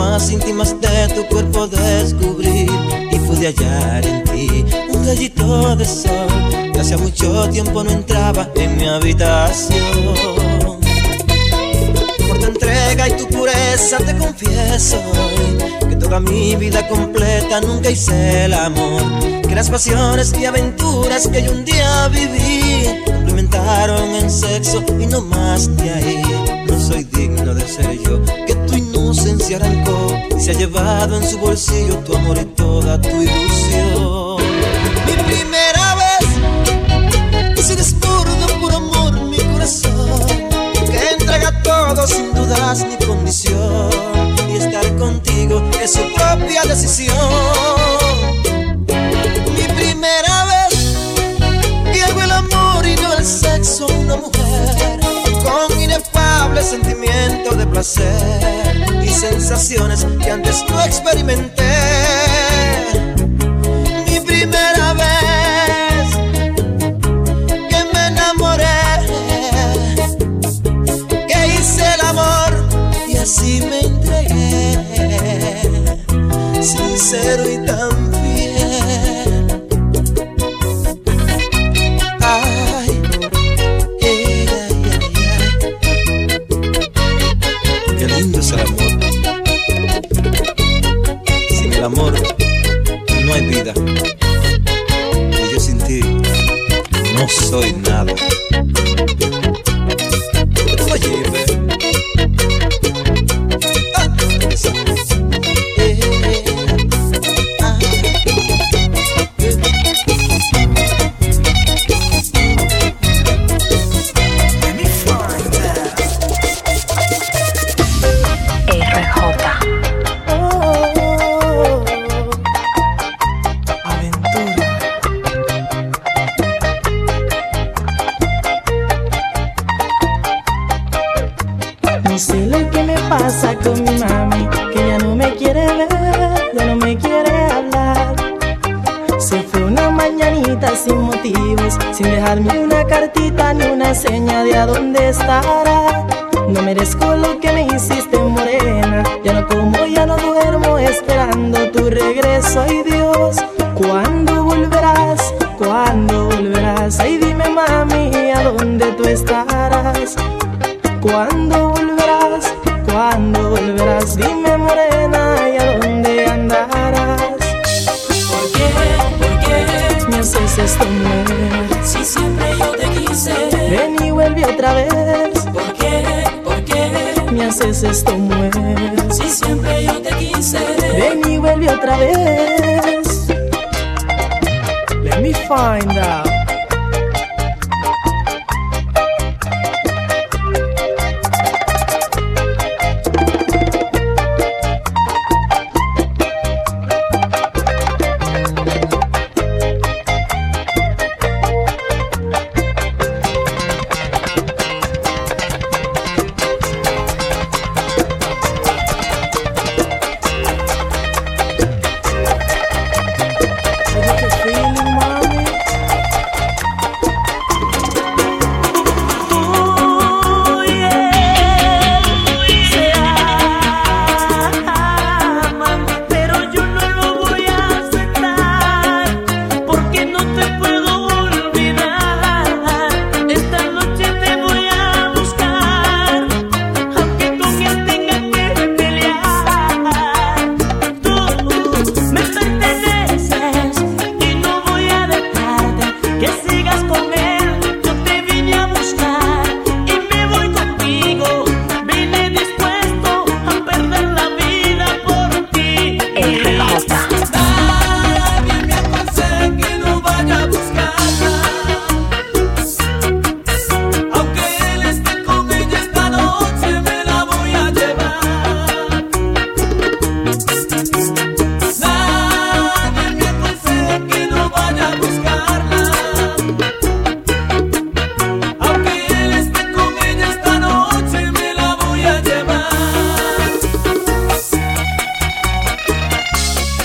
más íntimas de tu cuerpo descubrir Que hacía mucho tiempo no entraba en mi habitación entrega y tu pureza te confieso que toda mi vida completa nunca hice el amor. Que las pasiones y aventuras que yo un día viví complementaron en sexo y no más de ahí. No soy digno de ser yo, que tu inocencia arrancó y se ha llevado en su bolsillo tu amor y toda tu ilusión. Sin dudas ni condición. Y estar contigo es su propia decisión. Mi primera vez, hago el amor y no el sexo una mujer. Con inefable sentimiento de placer y sensaciones que antes no experimenté. Si siempre yo te quise. Ven y vuelve otra vez. Let me find out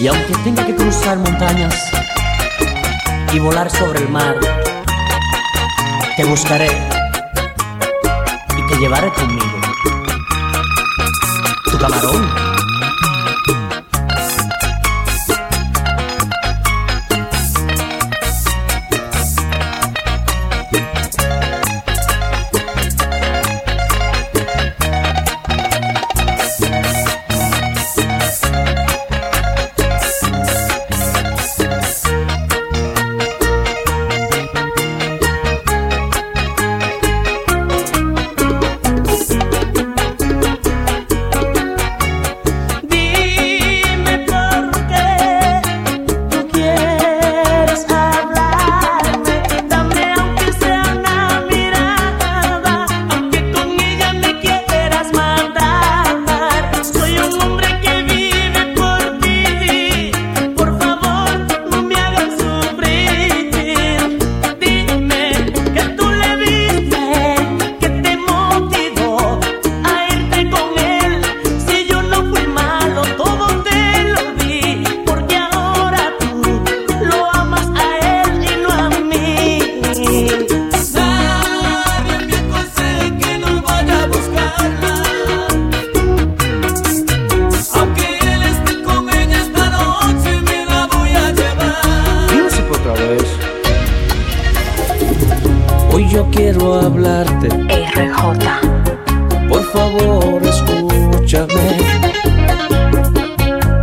Y aunque tenga que cruzar montañas y volar sobre el mar, te buscaré y te llevaré conmigo. Tu camarón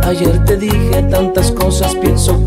Ayer te dije tantas cosas, pienso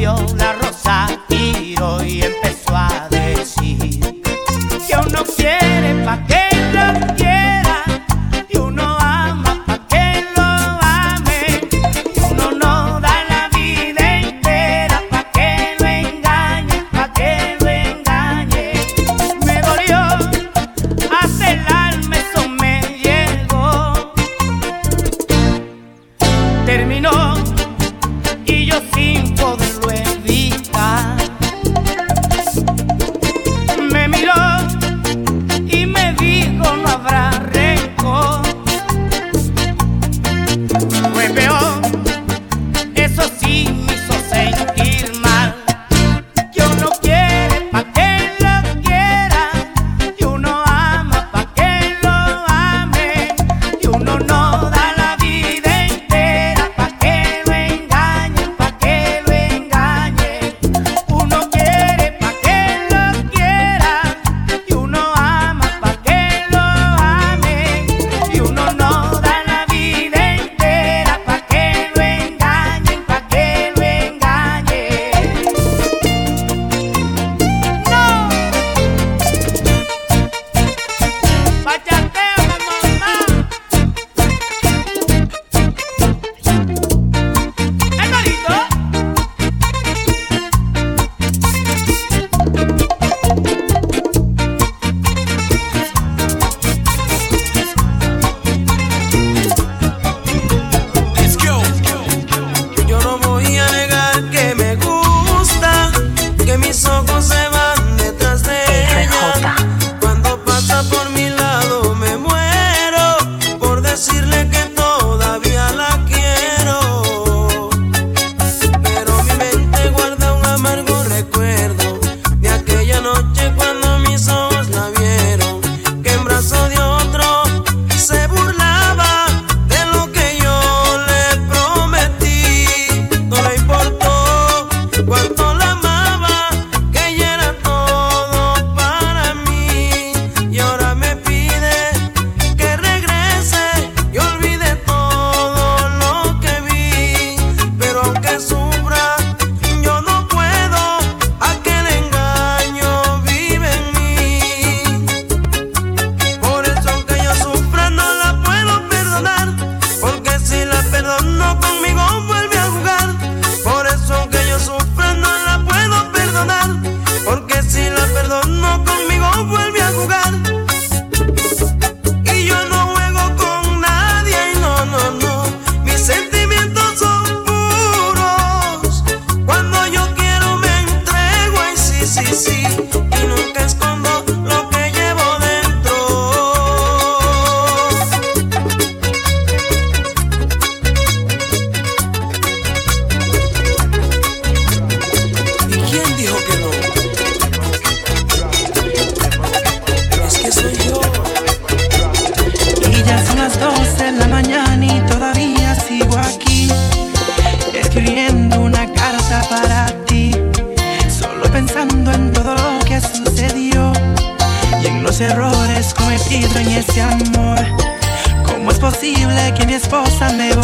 Fabiola. amor. ¿Cómo es posible que mi esposa me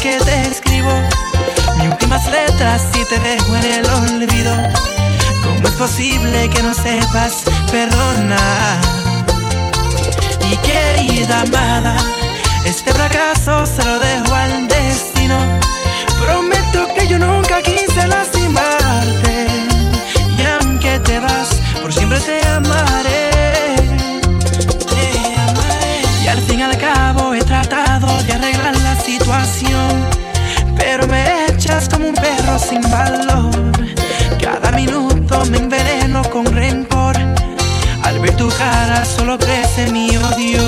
que te escribo, mis últimas letras y te dejo en el olvido. ¿Cómo es posible que no sepas perdonar? Mi querida amada, este fracaso se lo dejo al sin valor. Cada minuto me enveneno con rencor. Al ver tu cara solo crece mi odio.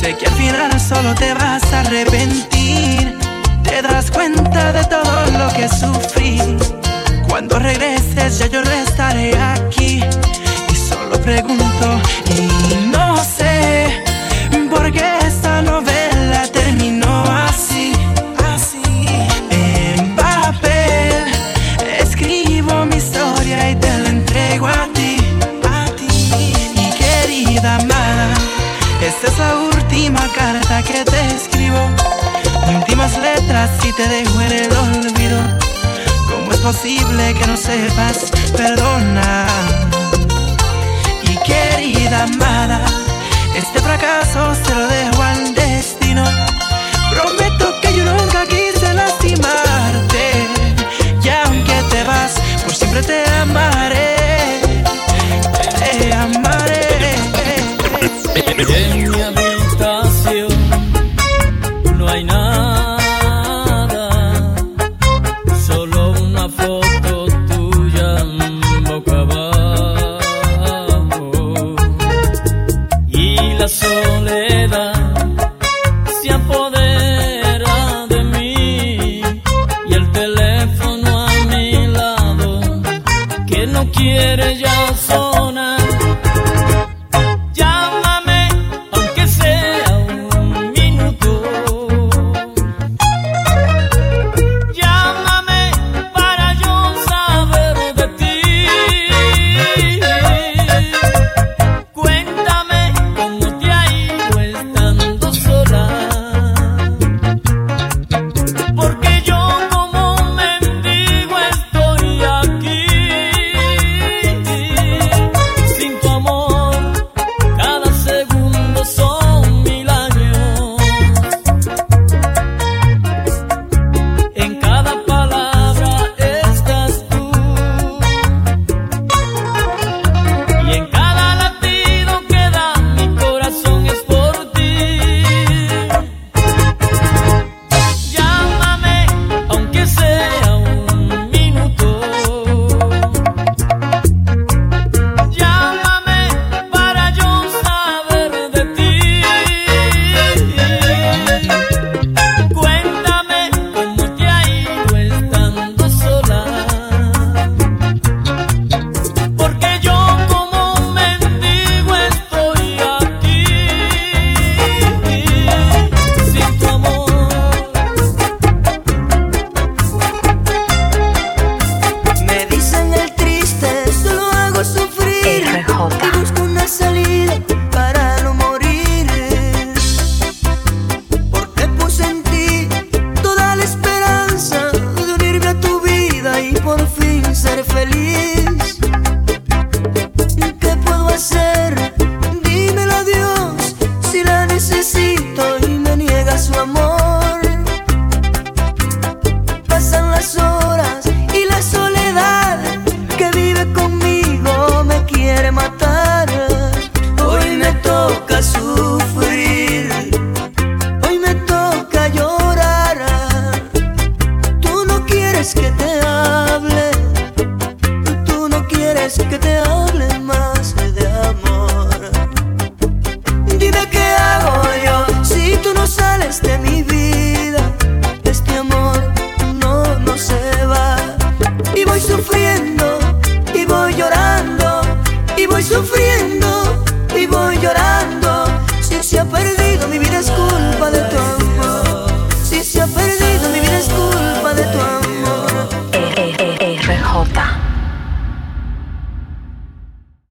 Sé que al final solo te vas a arrepentir. Te das cuenta de todo lo que sufrí. Cuando regreses ya yo no estaré aquí. Y solo pregunto y no sé. no quiere ya.